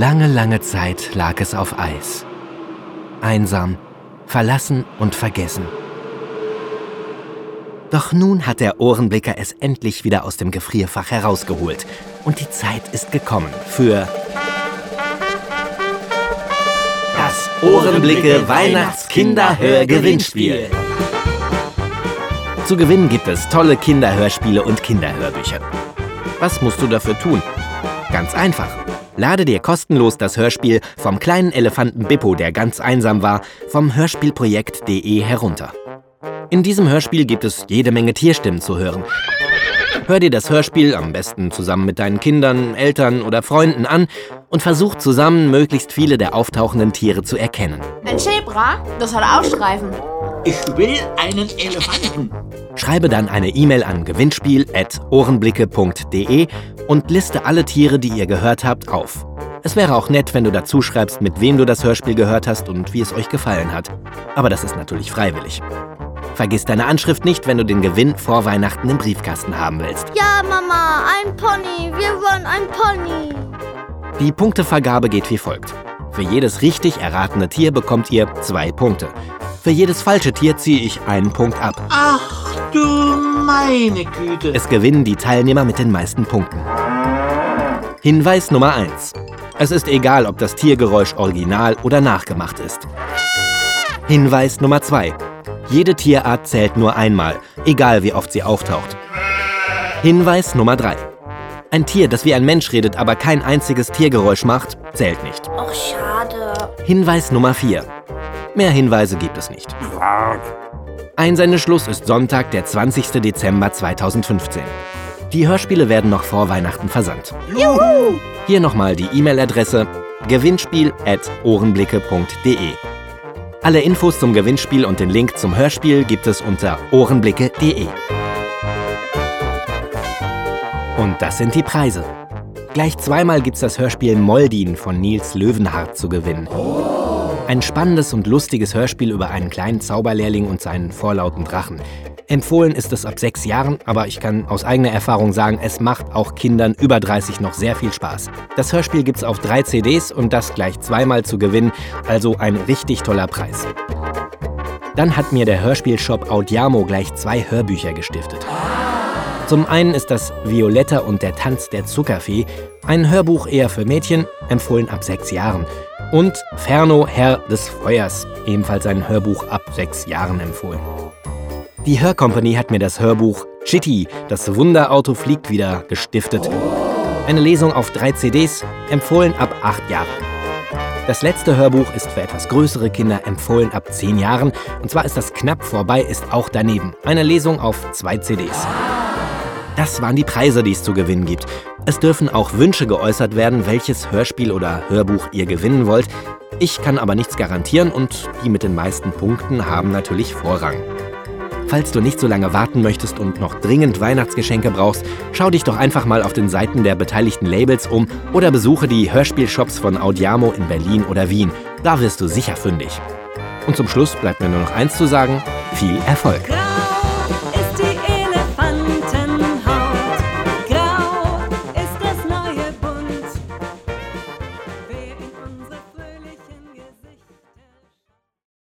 Lange, lange Zeit lag es auf Eis. Einsam, verlassen und vergessen. Doch nun hat der Ohrenblicker es endlich wieder aus dem Gefrierfach herausgeholt. Und die Zeit ist gekommen für das Ohrenblicke Weihnachtskinderhör-Gewinnspiel. Zu gewinnen gibt es tolle Kinderhörspiele und Kinderhörbücher. Was musst du dafür tun? Ganz einfach. Lade dir kostenlos das Hörspiel vom kleinen Elefanten Bippo, der ganz einsam war, vom Hörspielprojekt.de herunter. In diesem Hörspiel gibt es jede Menge Tierstimmen zu hören. Hör dir das Hörspiel am besten zusammen mit deinen Kindern, Eltern oder Freunden an und versuch zusammen möglichst viele der auftauchenden Tiere zu erkennen. Ein Zebra? Das hat auch Streifen. Ich will einen Elefanten. Schreibe dann eine E-Mail an gewinnspiel.ohrenblicke.de und liste alle Tiere, die ihr gehört habt, auf. Es wäre auch nett, wenn du dazu schreibst, mit wem du das Hörspiel gehört hast und wie es euch gefallen hat. Aber das ist natürlich freiwillig. Vergiss deine Anschrift nicht, wenn du den Gewinn vor Weihnachten im Briefkasten haben willst. Ja, Mama, ein Pony. Wir wollen ein Pony. Die Punktevergabe geht wie folgt. Für jedes richtig erratene Tier bekommt ihr zwei Punkte. Für jedes falsche Tier ziehe ich einen Punkt ab. Ach du meine Güte. Es gewinnen die Teilnehmer mit den meisten Punkten. Hinweis Nummer 1. Es ist egal, ob das Tiergeräusch original oder nachgemacht ist. Hinweis Nummer 2. Jede Tierart zählt nur einmal, egal wie oft sie auftaucht. Hinweis Nummer 3. Ein Tier, das wie ein Mensch redet, aber kein einziges Tiergeräusch macht, zählt nicht. Och, schade. Hinweis Nummer 4. Mehr Hinweise gibt es nicht. Einsendeschluss ist Sonntag, der 20. Dezember 2015. Die Hörspiele werden noch vor Weihnachten versandt. Juhu! Hier nochmal die E-Mail-Adresse gewinnspiel.ohrenblicke.de. Alle Infos zum Gewinnspiel und den Link zum Hörspiel gibt es unter ohrenblicke.de. Und das sind die Preise. Gleich zweimal gibt's das Hörspiel Moldin von Nils Löwenhardt zu gewinnen. Ein spannendes und lustiges Hörspiel über einen kleinen Zauberlehrling und seinen vorlauten Drachen. Empfohlen ist es ab sechs Jahren, aber ich kann aus eigener Erfahrung sagen, es macht auch Kindern über 30 noch sehr viel Spaß. Das Hörspiel gibt's auf drei CDs und das gleich zweimal zu gewinnen, also ein richtig toller Preis. Dann hat mir der Hörspielshop Audiamo gleich zwei Hörbücher gestiftet. Zum einen ist das Violetta und der Tanz der Zuckerfee, ein Hörbuch eher für Mädchen, empfohlen ab sechs Jahren. Und Ferno, Herr des Feuers, ebenfalls ein Hörbuch ab sechs Jahren empfohlen. Die Hörcompany hat mir das Hörbuch Chitty, das Wunderauto fliegt wieder, gestiftet. Eine Lesung auf drei CDs, empfohlen ab acht Jahren. Das letzte Hörbuch ist für etwas größere Kinder empfohlen ab zehn Jahren. Und zwar ist das knapp vorbei, ist auch daneben. Eine Lesung auf zwei CDs. Das waren die Preise, die es zu gewinnen gibt. Es dürfen auch Wünsche geäußert werden, welches Hörspiel oder Hörbuch ihr gewinnen wollt. Ich kann aber nichts garantieren und die mit den meisten Punkten haben natürlich Vorrang. Falls du nicht so lange warten möchtest und noch dringend Weihnachtsgeschenke brauchst, schau dich doch einfach mal auf den Seiten der beteiligten Labels um oder besuche die Hörspielshops von Audiamo in Berlin oder Wien. Da wirst du sicher fündig. Und zum Schluss bleibt mir nur noch eins zu sagen: viel Erfolg!